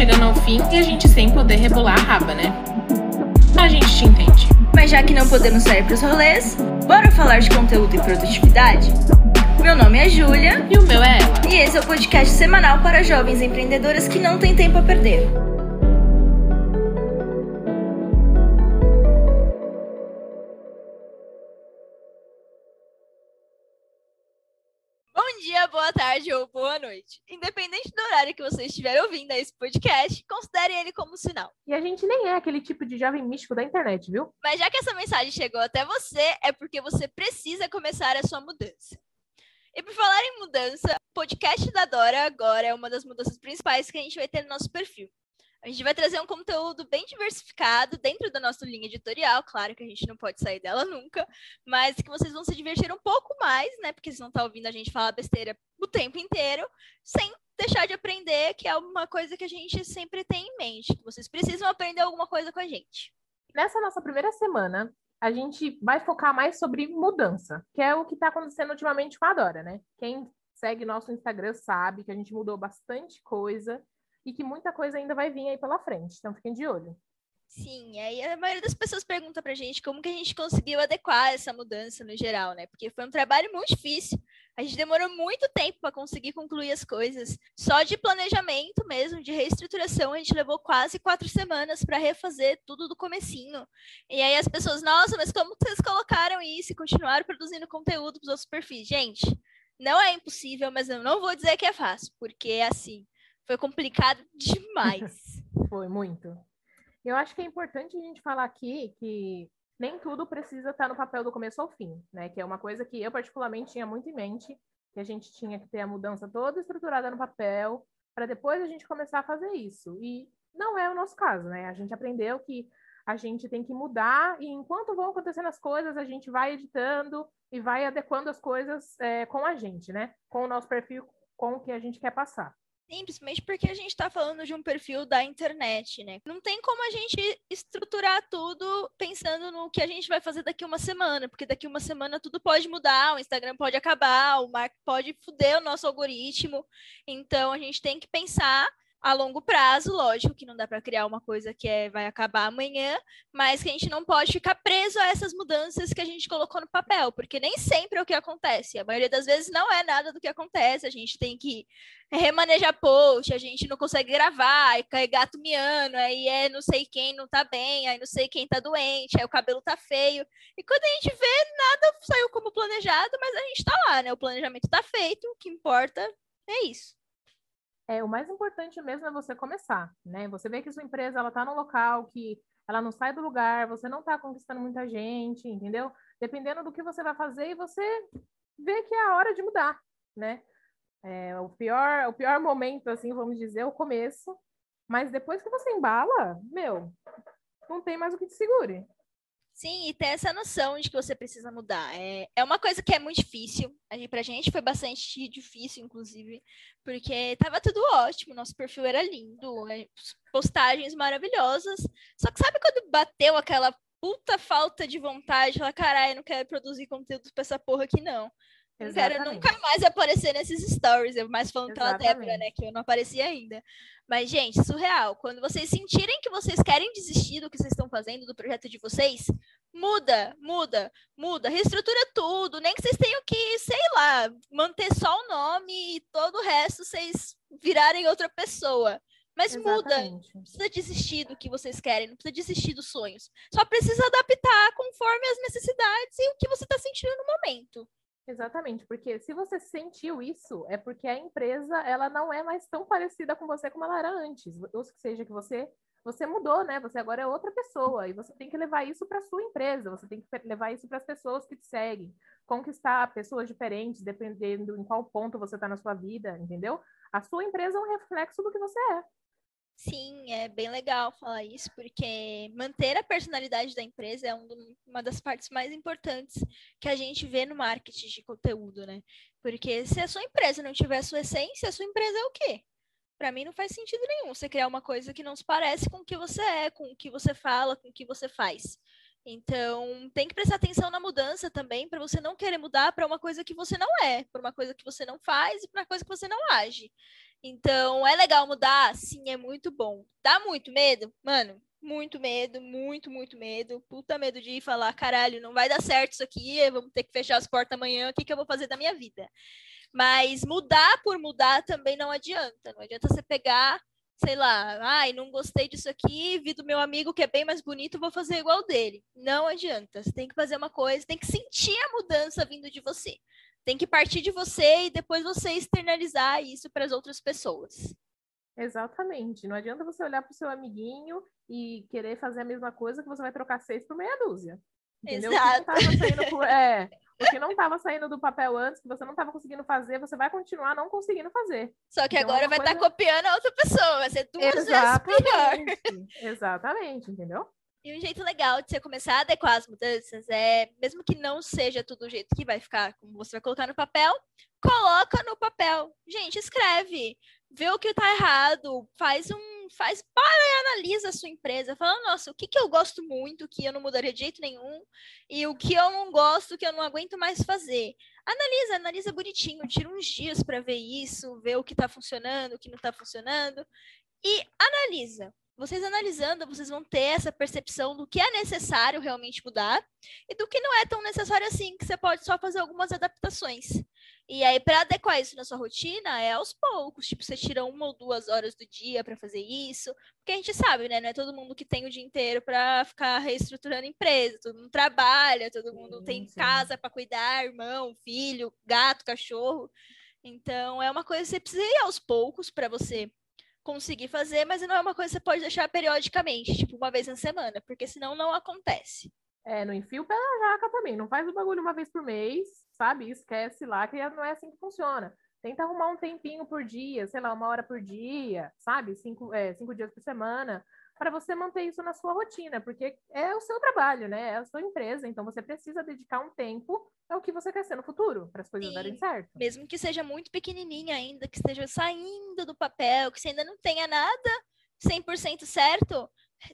chegando ao fim e a gente sem poder rebolar a raba, né? A gente te entende. Mas já que não podemos sair pros rolês, bora falar de conteúdo e produtividade? Meu nome é Júlia E o meu é ela. e esse é o podcast semanal para jovens empreendedoras que não têm tempo a perder. Bom dia, boa tarde ou boa noite. Independente do horário que você estiver ouvindo esse podcast, considere ele como sinal. E a gente nem é aquele tipo de jovem místico da internet, viu? Mas já que essa mensagem chegou até você, é porque você precisa começar a sua mudança. E por falar em mudança, o podcast da Dora agora é uma das mudanças principais que a gente vai ter no nosso perfil. A gente vai trazer um conteúdo bem diversificado dentro da nossa linha editorial, claro que a gente não pode sair dela nunca, mas que vocês vão se divertir um pouco mais, né? Porque vocês vão estar ouvindo a gente falar besteira o tempo inteiro, sem deixar de aprender, que é uma coisa que a gente sempre tem em mente, que vocês precisam aprender alguma coisa com a gente. Nessa nossa primeira semana, a gente vai focar mais sobre mudança, que é o que está acontecendo ultimamente com a Dora, né? Quem segue nosso Instagram sabe que a gente mudou bastante coisa e que muita coisa ainda vai vir aí pela frente. Então fiquem de olho. Sim, aí a maioria das pessoas pergunta pra gente como que a gente conseguiu adequar essa mudança no geral, né? Porque foi um trabalho muito difícil. A gente demorou muito tempo para conseguir concluir as coisas. Só de planejamento mesmo, de reestruturação, a gente levou quase quatro semanas para refazer tudo do comecinho. E aí as pessoas, nossa, mas como vocês colocaram isso e continuaram produzindo conteúdo para os outros perfis? Gente, não é impossível, mas eu não vou dizer que é fácil, porque assim, foi complicado demais. Foi muito. Eu acho que é importante a gente falar aqui que nem tudo precisa estar no papel do começo ao fim, né? Que é uma coisa que eu particularmente tinha muito em mente, que a gente tinha que ter a mudança toda estruturada no papel, para depois a gente começar a fazer isso. E não é o nosso caso, né? A gente aprendeu que a gente tem que mudar e enquanto vão acontecendo as coisas, a gente vai editando e vai adequando as coisas é, com a gente, né? Com o nosso perfil, com o que a gente quer passar. Simplesmente porque a gente está falando de um perfil da internet, né? Não tem como a gente estruturar tudo pensando no que a gente vai fazer daqui uma semana, porque daqui uma semana tudo pode mudar, o Instagram pode acabar, o Mark pode foder o nosso algoritmo. Então a gente tem que pensar a longo prazo, lógico que não dá para criar uma coisa que é, vai acabar amanhã, mas que a gente não pode ficar preso a essas mudanças que a gente colocou no papel, porque nem sempre é o que acontece. A maioria das vezes não é nada do que acontece. A gente tem que remanejar post, a gente não consegue gravar, aí cai gato miando, aí é não sei quem não tá bem, aí não sei quem tá doente, aí o cabelo tá feio. E quando a gente vê, nada saiu como planejado, mas a gente tá lá, né? O planejamento tá feito, o que importa é isso. É, o mais importante mesmo é você começar, né? Você vê que sua empresa ela tá num local que ela não sai do lugar, você não está conquistando muita gente, entendeu? Dependendo do que você vai fazer e você vê que é a hora de mudar, né? É, o pior, o pior momento, assim, vamos dizer, é o começo, mas depois que você embala, meu, não tem mais o que te segure. Sim, e ter essa noção de que você precisa mudar. É, é uma coisa que é muito difícil. A gente, pra gente foi bastante difícil, inclusive, porque tava tudo ótimo, nosso perfil era lindo, é, postagens maravilhosas. Só que sabe quando bateu aquela puta falta de vontade, falar, caralho, não quero produzir conteúdo pra essa porra aqui, não. Não quero nunca mais aparecer nesses stories. Eu mais falando pela Débora, né? Que eu não apareci ainda. Mas, gente, surreal. Quando vocês sentirem que vocês querem desistir do que vocês estão fazendo, do projeto de vocês, muda, muda, muda. Reestrutura tudo. Nem que vocês tenham que, sei lá, manter só o nome e todo o resto vocês virarem outra pessoa. Mas muda. Exatamente. Não precisa desistir do que vocês querem, não precisa desistir dos sonhos. Só precisa adaptar conforme as necessidades e o que você está sentindo no momento. Exatamente, porque se você sentiu isso, é porque a empresa ela não é mais tão parecida com você como ela era antes. Ou seja, que você você mudou, né? Você agora é outra pessoa e você tem que levar isso para sua empresa, você tem que levar isso para as pessoas que te seguem, conquistar pessoas diferentes, dependendo em qual ponto você está na sua vida, entendeu? A sua empresa é um reflexo do que você é. É bem legal falar isso, porque manter a personalidade da empresa é um do- uma das partes mais importantes que a gente vê no marketing de conteúdo, né? Porque se a sua empresa não tiver a sua essência, a sua empresa é o quê? Para mim não faz sentido nenhum você criar uma coisa que não se parece com o que você é, com o que você fala, com o que você faz. Então, tem que prestar atenção na mudança também, para você não querer mudar para uma coisa que você não é, para uma coisa que você não faz e para uma coisa que você não age. Então, é legal mudar? Sim, é muito bom. Dá muito medo? Mano, muito medo, muito, muito medo. Puta medo de ir falar, caralho, não vai dar certo isso aqui, vamos ter que fechar as portas amanhã, o que, que eu vou fazer da minha vida? Mas mudar por mudar também não adianta. Não adianta você pegar sei lá, ai, não gostei disso aqui, vi do meu amigo que é bem mais bonito, vou fazer igual dele. Não adianta. Você tem que fazer uma coisa, tem que sentir a mudança vindo de você. Tem que partir de você e depois você externalizar isso para as outras pessoas. Exatamente. Não adianta você olhar para o seu amiguinho e querer fazer a mesma coisa que você vai trocar seis por meia dúzia. Entendeu? Exato. Por... É, o que não estava saindo do papel antes, que você não estava conseguindo fazer, você vai continuar não conseguindo fazer. Só que então, agora é vai estar coisa... tá copiando a outra pessoa, vai ser duas Exatamente. vezes pior. Exatamente, entendeu? E um jeito legal de você começar a adequar as mudanças é, mesmo que não seja tudo o jeito que vai ficar, como você vai colocar no papel, coloca no papel. Gente, escreve, vê o que tá errado, faz um faz, para e analisa a sua empresa. Fala, nossa, o que, que eu gosto muito, que eu não mudaria de jeito nenhum, e o que eu não gosto, que eu não aguento mais fazer. Analisa, analisa bonitinho, tira uns dias para ver isso, ver o que está funcionando, o que não está funcionando, e analisa. Vocês analisando, vocês vão ter essa percepção do que é necessário realmente mudar e do que não é tão necessário assim, que você pode só fazer algumas adaptações. E aí, para adequar isso na sua rotina, é aos poucos. Tipo, você tira uma ou duas horas do dia para fazer isso. Porque a gente sabe, né? Não é todo mundo que tem o dia inteiro para ficar reestruturando empresa. Todo mundo trabalha, todo mundo sim, tem sim. casa para cuidar, irmão, filho, gato, cachorro. Então, é uma coisa que você precisa ir aos poucos para você conseguir fazer, mas não é uma coisa que você pode deixar periodicamente, tipo uma vez na semana, porque senão não acontece. É, não enfia o pé na jaca também. Não faz o bagulho uma vez por mês, sabe? Esquece lá que não é assim que funciona. Tenta arrumar um tempinho por dia, sei lá, uma hora por dia, sabe? Cinco, é, cinco dias por semana, para você manter isso na sua rotina, porque é o seu trabalho, né? É a sua empresa, então você precisa dedicar um tempo ao que você quer ser no futuro, para as coisas Sim. darem certo. Mesmo que seja muito pequenininha ainda, que esteja saindo do papel, que você ainda não tenha nada 100% certo,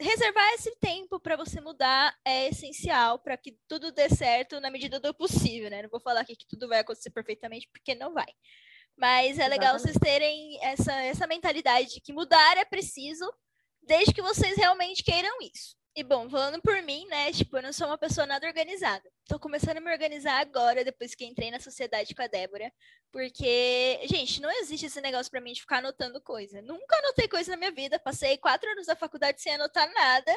reservar esse tempo para você mudar é essencial para que tudo dê certo na medida do possível, né? Não vou falar aqui que tudo vai acontecer perfeitamente, porque não vai. Mas é Exatamente. legal vocês terem essa, essa mentalidade de que mudar é preciso, desde que vocês realmente queiram isso. E bom, falando por mim, né? Tipo, eu não sou uma pessoa nada organizada. Tô começando a me organizar agora, depois que entrei na sociedade com a Débora. Porque, gente, não existe esse negócio para mim de ficar anotando coisa. Nunca anotei coisa na minha vida. Passei quatro anos da faculdade sem anotar nada.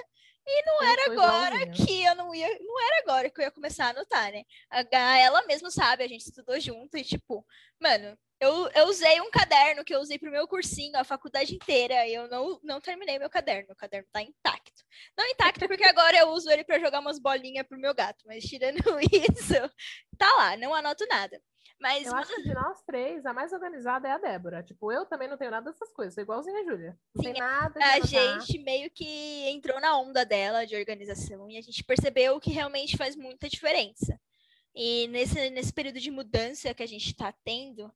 E não era agora que eu não ia. Não era agora que eu ia começar a anotar, né? A, ela mesma sabe, a gente estudou junto e, tipo, mano, eu, eu usei um caderno que eu usei para o meu cursinho a faculdade inteira e eu não, não terminei meu caderno. Meu caderno está intacto. Não intacto porque agora eu uso ele para jogar umas bolinhas pro meu gato, mas tirando isso, tá lá, não anoto nada. Mas eu acho que de nós três, a mais organizada é a Débora. Tipo, eu também não tenho nada dessas coisas, sou igualzinha a Júlia. Não Sim, tem nada. a gente meio que entrou na onda dela de organização e a gente percebeu que realmente faz muita diferença. E nesse, nesse período de mudança que a gente está tendo,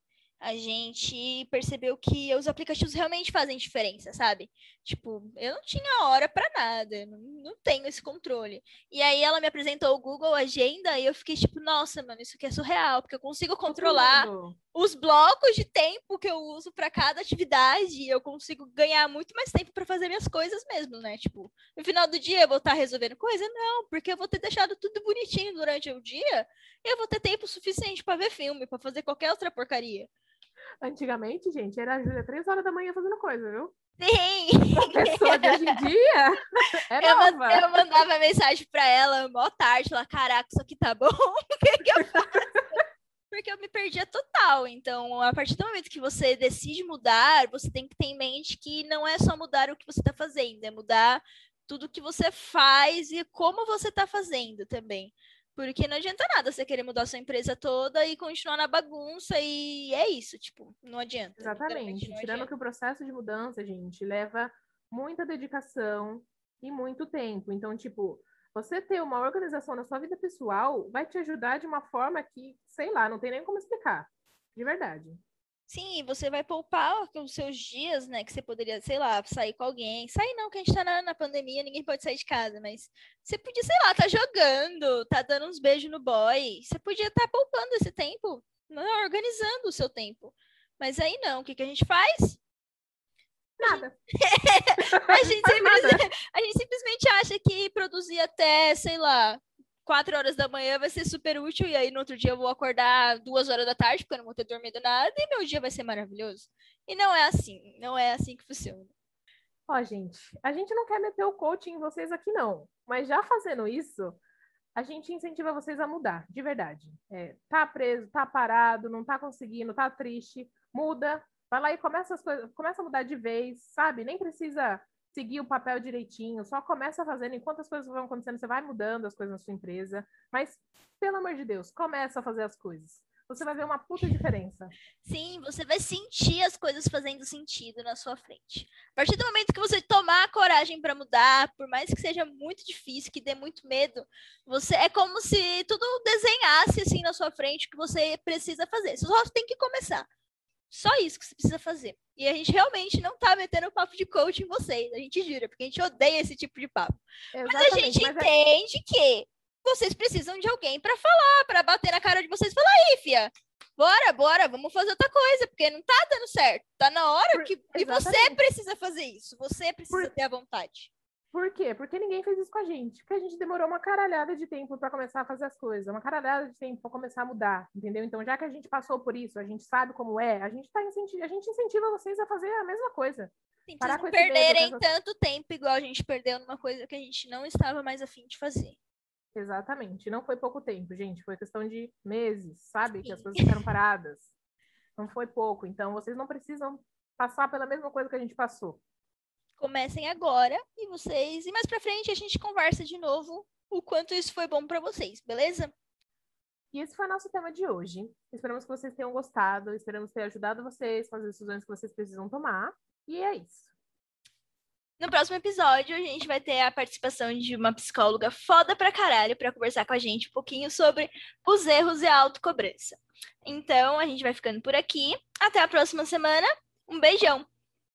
a gente percebeu que os aplicativos realmente fazem diferença, sabe? Tipo, eu não tinha hora para nada, não, não tenho esse controle. E aí ela me apresentou o Google Agenda e eu fiquei tipo, nossa, mano, isso aqui é surreal, porque eu consigo controlar os blocos de tempo que eu uso para cada atividade e eu consigo ganhar muito mais tempo para fazer minhas coisas mesmo, né? Tipo, no final do dia eu vou estar resolvendo coisa? Não, porque eu vou ter deixado tudo bonitinho durante o dia e eu vou ter tempo suficiente para ver filme, para fazer qualquer outra porcaria. Antigamente, gente, era a Júlia três horas da manhã fazendo coisa, viu? Sim! A pessoa de hoje em dia é eu, nova. eu mandava mensagem pra ela, mó tarde, ela, caraca, isso aqui tá bom, o que, que eu faço? Porque eu me perdia total. Então, a partir do momento que você decide mudar, você tem que ter em mente que não é só mudar o que você está fazendo, é mudar tudo que você faz e como você está fazendo também. Porque não adianta nada você querer mudar sua empresa toda e continuar na bagunça, e é isso, tipo, não adianta. Exatamente. Não Tirando adianta. que o processo de mudança, gente, leva muita dedicação e muito tempo. Então, tipo, você ter uma organização na sua vida pessoal vai te ajudar de uma forma que, sei lá, não tem nem como explicar. De verdade. Sim, você vai poupar os seus dias, né? Que você poderia, sei lá, sair com alguém. Sair não, que a gente tá na, na pandemia, ninguém pode sair de casa, mas você podia, sei lá, tá jogando, tá dando uns beijos no boy. Você podia estar tá poupando esse tempo, né, organizando o seu tempo. Mas aí não, o que, que a gente faz? Nada. a, gente simplesmente, a gente simplesmente acha que produzir até, sei lá, quatro horas da manhã vai ser super útil, e aí no outro dia eu vou acordar duas horas da tarde, porque eu não vou ter dormido nada, e meu dia vai ser maravilhoso. E não é assim, não é assim que funciona. Ó, gente, a gente não quer meter o coaching em vocês aqui, não. Mas já fazendo isso, a gente incentiva vocês a mudar, de verdade. É, tá preso, tá parado, não tá conseguindo, tá triste, muda, vai lá e começa as coisas, começa a mudar de vez, sabe? Nem precisa seguir o papel direitinho, só começa fazendo, enquanto as coisas vão acontecendo, você vai mudando as coisas na sua empresa, mas, pelo amor de Deus, começa a fazer as coisas. Você vai ver uma puta diferença. Sim, você vai sentir as coisas fazendo sentido na sua frente. A partir do momento que você tomar a coragem para mudar, por mais que seja muito difícil, que dê muito medo, você é como se tudo desenhasse assim na sua frente o que você precisa fazer. Você só tem que começar. Só isso que você precisa fazer. E a gente realmente não tá metendo papo de coach em vocês, a gente jura, porque a gente odeia esse tipo de papo. Exatamente, mas a gente mas entende é... que vocês precisam de alguém para falar, para bater na cara de vocês e falar, aí, fia, bora, bora, vamos fazer outra coisa, porque não tá dando certo. Tá na hora Por... que. E você precisa fazer isso, você precisa Por... ter a vontade. Por quê? Porque ninguém fez isso com a gente. Porque a gente demorou uma caralhada de tempo para começar a fazer as coisas, uma caralhada de tempo para começar a mudar, entendeu? Então, já que a gente passou por isso, a gente sabe como é, a gente tá incenti a gente incentiva vocês a fazer a mesma coisa. Sim, Parar não perderem medo, tanto tempo igual a gente perdeu numa coisa que a gente não estava mais afim de fazer. Exatamente. Não foi pouco tempo, gente. Foi questão de meses, sabe? Sim. Que as coisas ficaram paradas. Não foi pouco. Então, vocês não precisam passar pela mesma coisa que a gente passou comecem agora e vocês. E mais pra frente a gente conversa de novo o quanto isso foi bom para vocês, beleza? E esse foi o nosso tema de hoje. Esperamos que vocês tenham gostado, esperamos ter ajudado vocês com as decisões que vocês precisam tomar. E é isso. No próximo episódio, a gente vai ter a participação de uma psicóloga foda pra caralho para conversar com a gente um pouquinho sobre os erros e a autocobrança. Então, a gente vai ficando por aqui. Até a próxima semana. Um beijão!